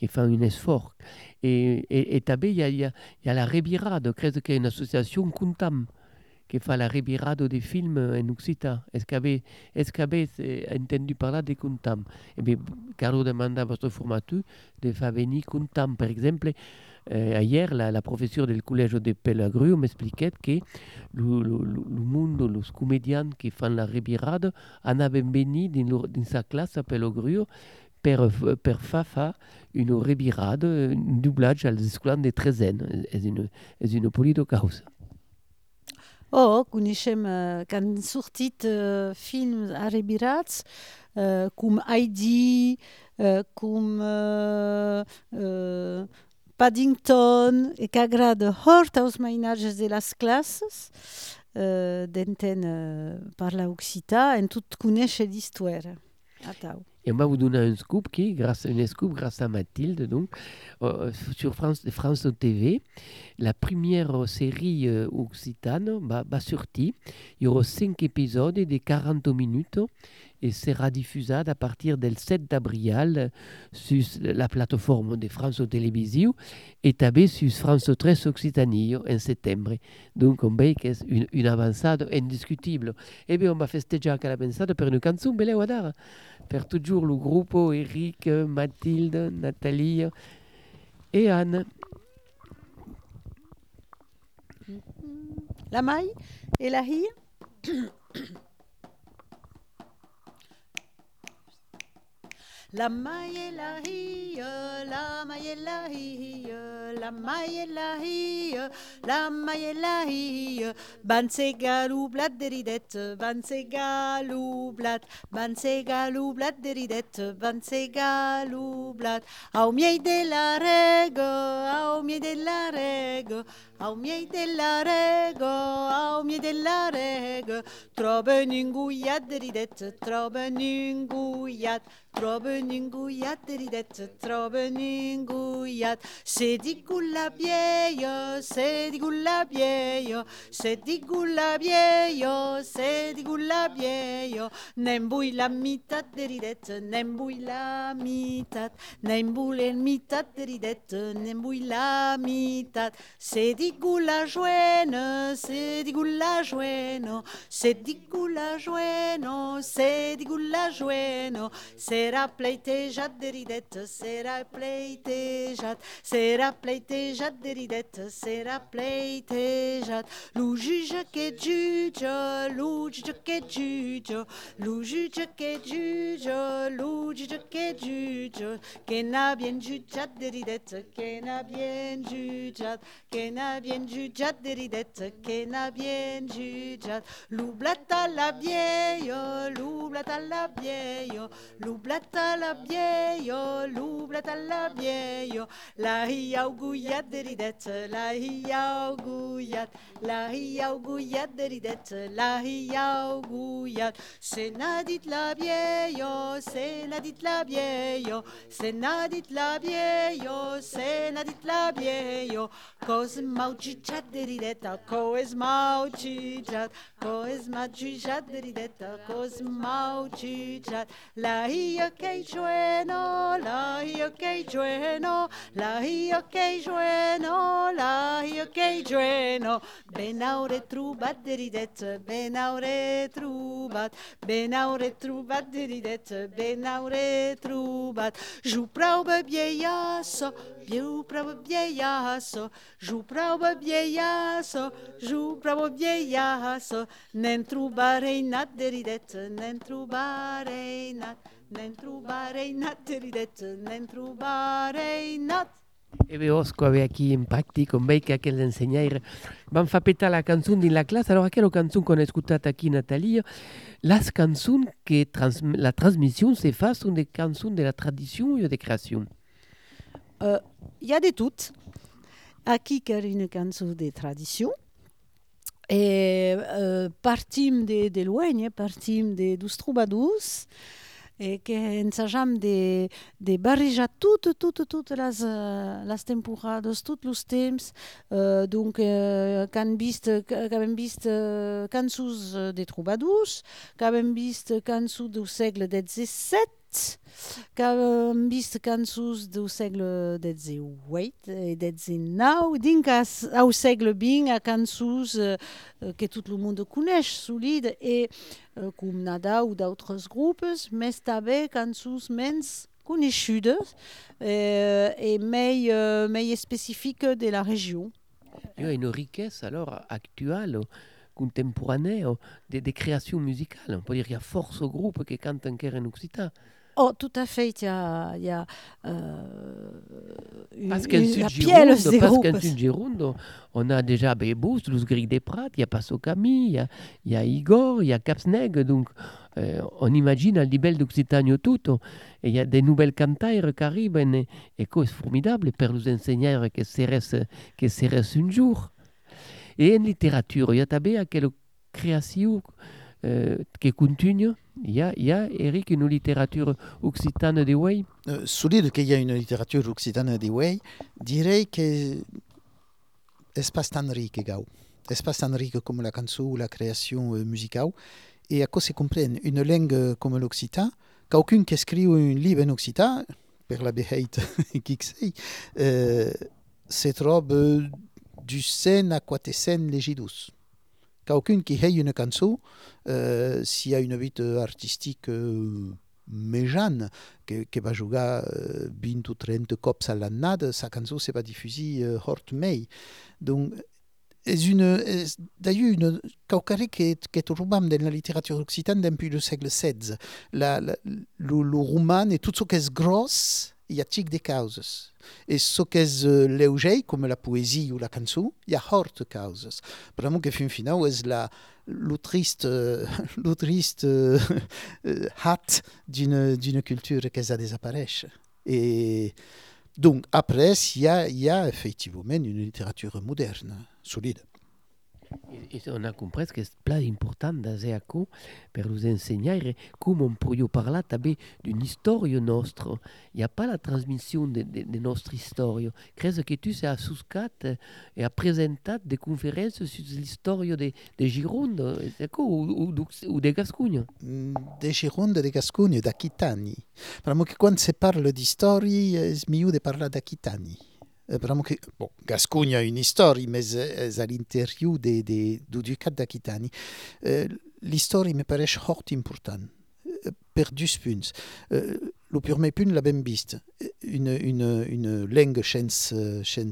qui font un effort. Et, et, et il y a, y, a, y a la qu'il y a une association Kuntam qui fait la Rebirade des films en Occitan. Est-ce qu'avez est qu'avez entendu parler de Kuntam? Eh bien, Carlo demande à votre formateur de faire venir Kuntam. Par exemple, euh, hier, la, la professeure del collège de Pelagru m'expliquait que le, le, le monde, les comédiens qui font la rebirade, en avaient béni dans sa classe à Pelagru per, per Fafa une rebirade, un doublage à l'escolan de Trezen. C'est une, une polito causa. Oh, coneixem uh, han sortit uh, films arrebirats uh, com Heidi, uh, com uh, uh, Paddington, e que agrada hort aos mainatges de les classes uh, d'enten uh, parlar occità en tot conèixer l'histoire. Atau. Et on va vous donner un scoop qui, grâce une scoop, grâce à Mathilde, donc, euh, sur France, TV, la première série euh, occitane va, va sortir. Il y aura cinq épisodes de 40 minutes et sera diffusée à partir du 7 avril sur la plateforme de France Télévisions et sur France 13 Occitanie en septembre. Donc, on voit que une, une avancée indiscutible. Et bien, on va festejar la pensade per une canzone, belle per toujours le groupe Eric, Mathilde, Nathalie et Anne. La maille et la hille La maille la hie, la maille la hie, la maille la hie, la maille la hie. Ban se galou blad de ridet, ban se galou blad, ban se galou blad de ridet, ban se galou blad. Au miei de la rego, au de la rego, au miei de la rego, au miei de la rego. Troben inguiat de ridet, troben inguiat, troben inguiat de ridet, troben inguiat. Se di gulla vieio, se di gulla vieio, se di gulla vieio, se di gulla vieio. Nembui la mitat de ridet, nembui la mitat, nembui la mitat de ridet, nembui la mitat. Se di gulla joene, se di gulla joeno, se di gulla joeno, se di gulla joeno. Sera pleitejat de ridet, sera pleitejat, sera pleitejat de ridet, sera pleitejat. Lu juge che giuge, lu juge che giuge, lu juge che giuge, lu juge che giuge, che n'a bien giugiat de ridet, che n'a bien giugiat, che n'a bien giugiat de ridet, che n'a bien à la vieille, l'oublat à la vieille, à la vieille, l'oublat à la vieille. La hi auguyat de ridet, la hi auguyat, la hi auguyat de ridet, la hi auguyat. Se n'a dit la vieille, se n'a dit la vieille, se n'a dit la vieille, se n'a dit la vieille. Cos maucichat de rideta, coes maucichat, coes maucichat de rideta, cos maucichat. La hia que jueno, la hia que jueno, la hia que jueno, la hia que jueno. Ben aure trubat de ridet, ben aure trubat, ben aure trubat de ridet, ben aure trubat. Ju prauba viellasso, più prauba viellasso, ju prauba viellasso, ju prauba viellasso. Nen trubarei nat de ridet, nen trubarei de. E ave aquí en pràctic, on veig que ensenyaires van fa petar la din la. Alors, aquella a aquí, las cançons que trans la se cançons de la de. Il y a de toutes. Aquí une cançó de tradition. Et euh, partim de, de loin, partim de dos trobadors, et que ensajam de, de barrejar toutes, toutes, toutes les, uh, les temporades, tots els temps. Uh, donc, uh, que han vist, hem vist uh, cançons de trobadors, que hem vist cançons del segle XVII, que hem vist cançons del segle XVIII i XIX, dins au segle XX, a cançons uh, que tot el món coneix, solide, uh, com Nada ou d'altres groupes, més també cançons menys conegudes eh, et més, uh, més específiques de la région. Il y a une richesse alors actuelle, contemporanée, de, de création musicale. On peut dire qu'il y a force au groupe qui cantent encore en occitan. Oh, tout à fait. Il y a, il y a euh, une, Parce qu'en Sud Gironde, parce qu'en Gironde, on a déjà Bébous, Luz Gris des Prat, il y a Passo Camille, il y a, il y a Igor, il y a Capsneg, donc euh, on imagine al livello d'Occitania tutto, et il y a des nouvelles cantaires qui arrivent, et, et c'est formidable pour les enseignants que serait que serait un jour? Et en littérature, il y a tabé quelle création euh, qui continue. Il y a, il y a, Eric, une littérature occitane de Way? Euh, solide qu'il y a une littérature occitane de Way, dirais que est pas tan riche, gau. Est pas tan riche comme la cançon ou la création euh, musicale. Et à quoi se comprenne? Une langue euh, comme l'occitan, qu'aucun qui écrit un livre en occitan, per la beheit qui que sei, euh, se trouve du scène à quatecent legidus. Qu'aucun qui ait une euh, s'il y a une vie artistique euh, que, que va jouer euh, 20 ou 30 cops à l'année, sa cançon se va diffuser euh, hors mai. Donc, est une, une est, qui est roman dans la littérature occitane depuis le siècle XVI. La, la, le, le roman et tout ce qui est gros, il y a tic des causes. Et ce qui est léger, comme la poésie ou la chanson, il y a hors de causes. Vraiment que fin final est la, le triste, le triste hâte d'une, culture qui a désapparaît. Et donc, après, il y a effectivement une littérature moderne, solide. On a compris que és pla important d'aseaco per nous ensenyar com on podeu parlar també d'una història nostra. Hi ha pas la transmissió de, de, de nostra història. Creus que tu s'ha suscat e ha presentat de conferències sur l'història de, de Gironde o, o, o de Gascogna? De Gironde, de Gascogna, d'Aquitani. Però que quan se parla d'història és millor de parlar d'Aquitani. Vraiment que, bon, Gascogne a une histoire, mais à l'intérieur de, de, du ducat d'Aquitanie. Euh, l'histoire me paraît fort importante, per deux points. Euh, le premier point, la ben vist, une, une, une langue sans,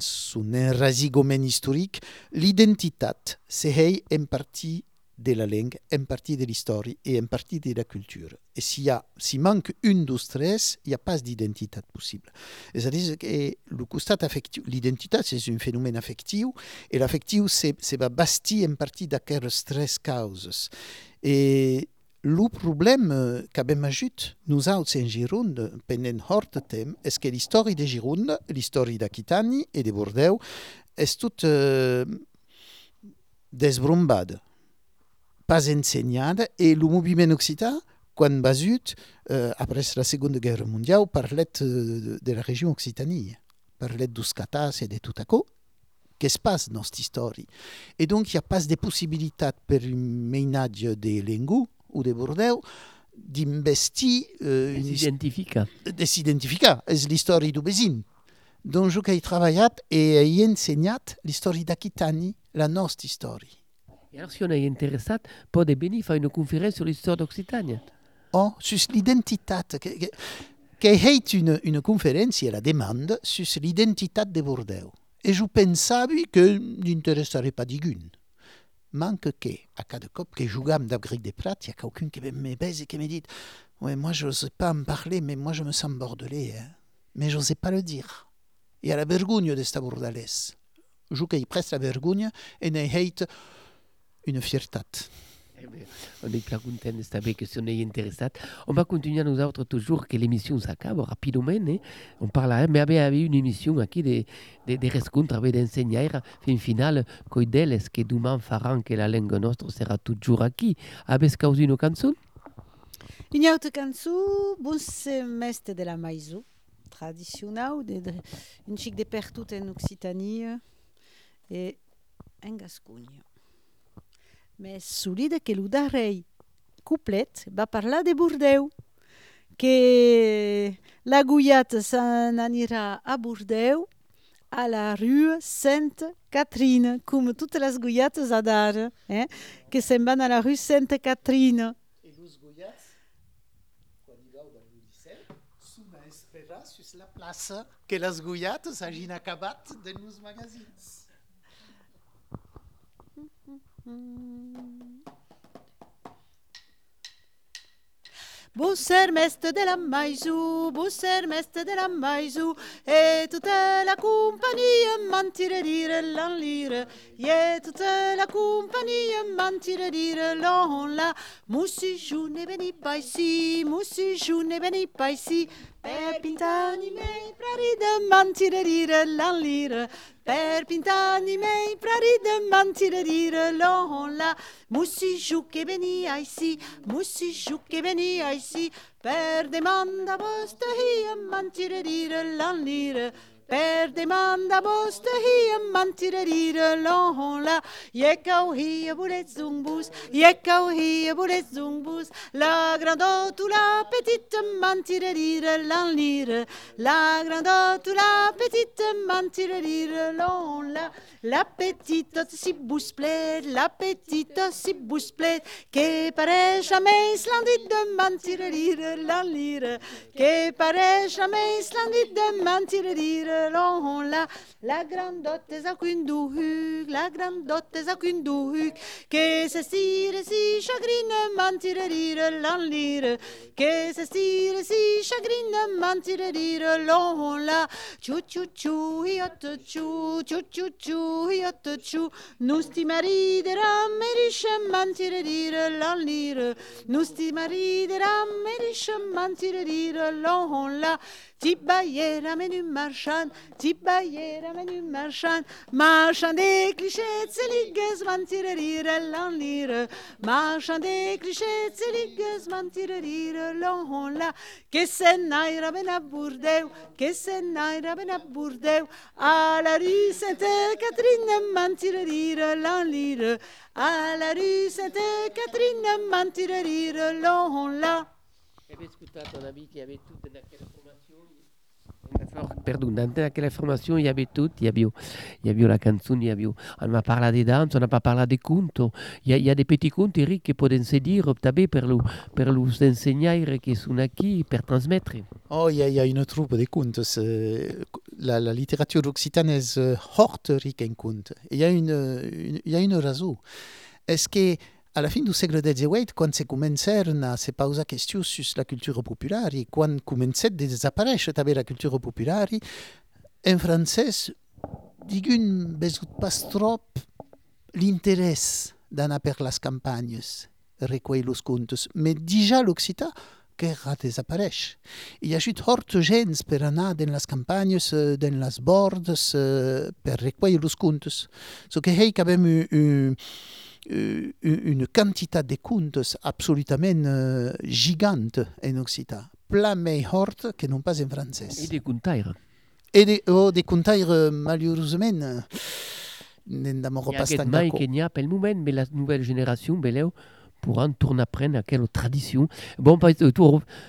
sans un rasigomen historique, l'identité, c'est en partie de la langue, en partie de l'histoire et en partie de la culture. Et s'il manque une deux stress, il n'y a pas d'identité possible. C'est-à-dire que l'identité, c'est un phénomène affectif, et l'affectif, c'est, bâti en partie d'aquelles stress causes. Et le problème qu'abbiamo ajoute, nous autres en Gironde, pendant hort temps, est que l'histoire de Gironde, l'histoire d'Aquitanie et de Bordeaux, est toute euh, pas enseignada et le mouvement occitan, quand basut, euh, après la Seconde Guerre mondiale, parlait de, de la région Occitanie, parlait dos catas et de tout à coup. Qu'est-ce qui se passe dans cette histoire Et donc, il n'y a pas de possibilité pour un ménage de Lengou ou de Bordeaux d'investir... Euh, de s'identifier. De s'identifier. C'est l'histoire du Bézin. Donc, j'ai travaillé et j'ai enseigné l'histoire d'Aquitanie, la notre histoire. E alors, si on est intéressé, peut venir faire une conférence sur l'histoire d'Occitanie. Oh, sur l'identité. Qui est une, une conférence à la demande sur l'identité de Bordeaux. Et je pensais que n'intéresserait pas d'igune. Manque que, à cada cop que jouons d'Abgric des Prat, il y a quelqu'un qui me baise et qui me dit Ouais, moi je n'ose pas en parler, mais moi je me sens bordelais. Hein. Mais je n'osais pas le dire. Et à la vergogne de cette bordelaise. Je presque la vergogne et ne hate une fierté. Eh on est très content de savoir que si on est intéressé. On va continuer nous autres toujours que l'émission s'accabe rapidement. Hein. On parle, hein, mais il y avait une émission ici de, de, de rencontres avec d'enseignants. Fin final, coidel est que demain faront que la langue nostre sera toujours ici. Avez causé une chanson? Une autre chanson, bon semestre de la maïzou, traditionnel, de, de, une chic de pertout en Occitanie et en Gascogne. Mais solide que le darrer couplet va parlar de Bordeaux, que la Guyate s'en anirà a Bordeaux a la rue Sainte Catherine, comme toutes les Guyates à d'ara, eh? que se'n van a la rue Sainte Catherine. Et les Guyates, quan hi vau del Liceu, s'una esperar sur la plaça que les Guyates hagin acabat de nos magazins. Busser mestre de la maïzou, busser mestre de la maïzou, et toute la compagnie mentire dire l'en lire, et toute la compagnie mentire dire l'on la, moussi joue ne veni pas ici, moussi joue ne veni pas ici, per pintani mei prari de mentire dire l'en lire, per pintani mei prari de mentire dire l'on la, moussi joue che veni ici, moussi joue che veni ici, per demanda vostra hi mentire dire l'en lire, Per demanda vostra hi mentire dire l'on la Yekau hi boulet zungbus Yekau hi boulet zungbus. La grandotte ou la petite mentire dire l'en lire La grandotte ou la petite mentire dire l'on la La petite si bousplée La petite si bousplée Che pare jamais splendide de mentire dire l'en lire Che pare jamais splendide de mentire dire l'on la la grandotte sa quinduhug la grandotte sa quinduhug che se stire si chagrine mantire rire l'an lire che se stire si chagrine mantire rire l'on la ciu ciu ciu hiot ciu ciu ciu ciu hiot ciu. Nusti maridera merisce mantire rire l'an lire nusti maridera merisce mantire rire l'on la ti baillera menu marchand ti baillera menu marchand marchand des clichés zeliges mantire rire l'an lire marchand des clichés zeliges mantire rire l'on la che se naira ben a Bourdeu che se naira ben a Bourdeu à la rue Sainte-Catherine mantire rire l'an lire à la rue Sainte-Catherine mantire rire l'on la Avete formazioni? Perdon, dans quelle formation il y avait tout, il y avait, il y avait la canzone, il y avait, on m'a parlé des danses, on n'a pas parlé des contes. Il y a, il y a des petits contes, Eric, che poden se dire, tabé, per lo, per lo insegnare che sono qui, per trasmettere. Oh, il y, a- il y a une troupe de contes. La, la littérature occitanaise euh, horte riche en contes. Il y a une, une, il y a une raison. Est-ce que à la fin du siècle XVIII, quand se commençaron a se poser questions sur la culture populaire, quand commençait de desaparèixer també la culture populaire, en francès, digun besut pas trop l'interès d'anar per les campagnes, recueillir los contes. Mais déjà l'occitan, que ha desapareix. Hi ha hagut horta gens per anar dans les campagnes, dans les bordes, per recueillir los contes. So que hey, avem un, un, un- une quantitat de contes absolutament eh, gigante en occitan. Pla hort que non pas en Et francès. des contaires. E de, oh, de contaires, malheureusement, eh, n'en damoro Il y a pas aquest tant mai d'accord. que n'y a pel moment, mais la nouvelle génération, beleu, pourran tornar a prendre aquella tradició. Bon, pas, tu,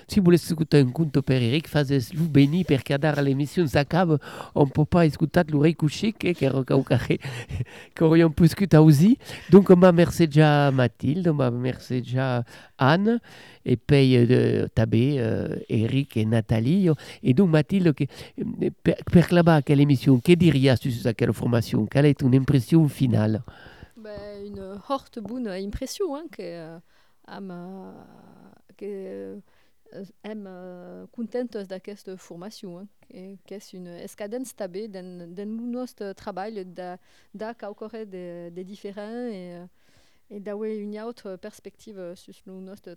si voleu escoltar un conte per Eric, fazes-lo beni, perquè ara l'émission s'acaba, on peut pas escoltar l'oreille couchée, que, que, que, que, que pu escoltar aussi. Donc, on va merci déjà Mathilde, on va merci déjà Anne, et puis euh, tabé euh, Eric et Nathalie. Et donc, Mathilde, que, eh, per, per quelle émission, que diria sur cette formation Quelle est ton impression finale? Une horte bonne impression hein, que euh, am, euh, que euh, am contentes d'aquesta formació hein, que, que és una escadence també dans, nostre treball de, de caucore de, de diferent et, et d'avoir une autre perspective sur le nostre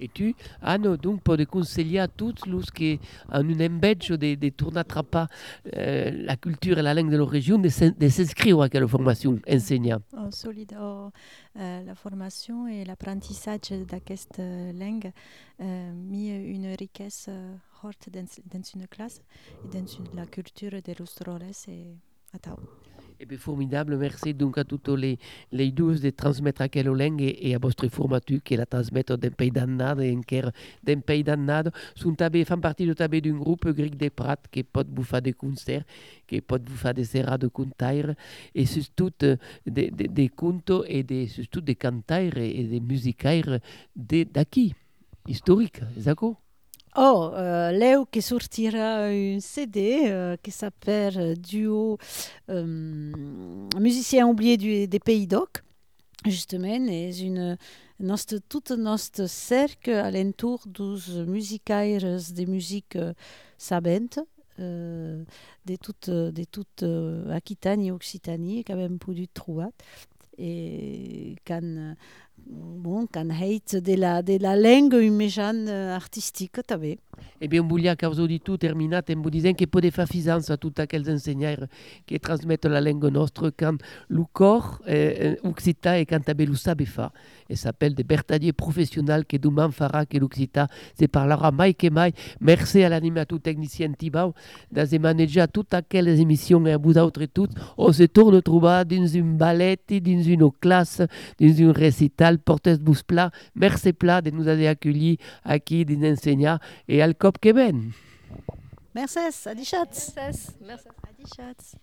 Et tu, Anne, donc, pour de conseiller à tous los qui ont une embedge de, de à trappa euh, la culture et la langue de leur région, de s'in- de s'inscrire à quelle formation enseignant? Oh, solide. Oh, euh, la formation et l'apprentissage d'aquesta langue euh, mis une richesse euh, forte dans, dans une classe dans une- la culture de los roles et à tau. Et bien, formidable, merci donc à toutes les, les douze de transmettre à quelle langue et, à votre formateur qui la transmettre d'un pays d'annade et encore d'un pays d'annade. Sont fan partie de tabé d'un groupe grec des Prat qui peut vous faire des concerts, qui peut vous faire des serras de contaires et surtout euh, des, des, des contes et des, surtout des cantaires et, des musicaires d'acquis, historiques, d'accord Oh, euh, Léo qui sortira un CD euh, qui s'appelle euh, Duo euh, Musiciens oubliés du- des Pays d'Oc, justement, et une, notre, tout notre cercle alentour dos musicaires de musique euh, sabente, euh, de toute, de toute Aquitanie et Occitanie, quand même pu trouver. Et quand, bon, quand hate de la, de la langue humaine artistique, també. Eh bien, on voulait causa di tout terminat en disant que peut faire fisança a tous aquells enseignants qui transmettent la langue nostra quand le corps eh, occitan et quand també lo sabe fa. Et s'appelle des bertaliers professionnels que demain fera que l'occitan se parlera mai que mai. Merci à l'animateur technicien Tibau de manager toutes aquelles émissions et à vous autres tous. On se tourne trouver dans une ballet, dans une classe, dans un récital, portez-vous plat. Merci plat de nous avoir accueillis aquí des enseignants et al cop que Merces, Adichatz. Merces, Merces, Adichatz.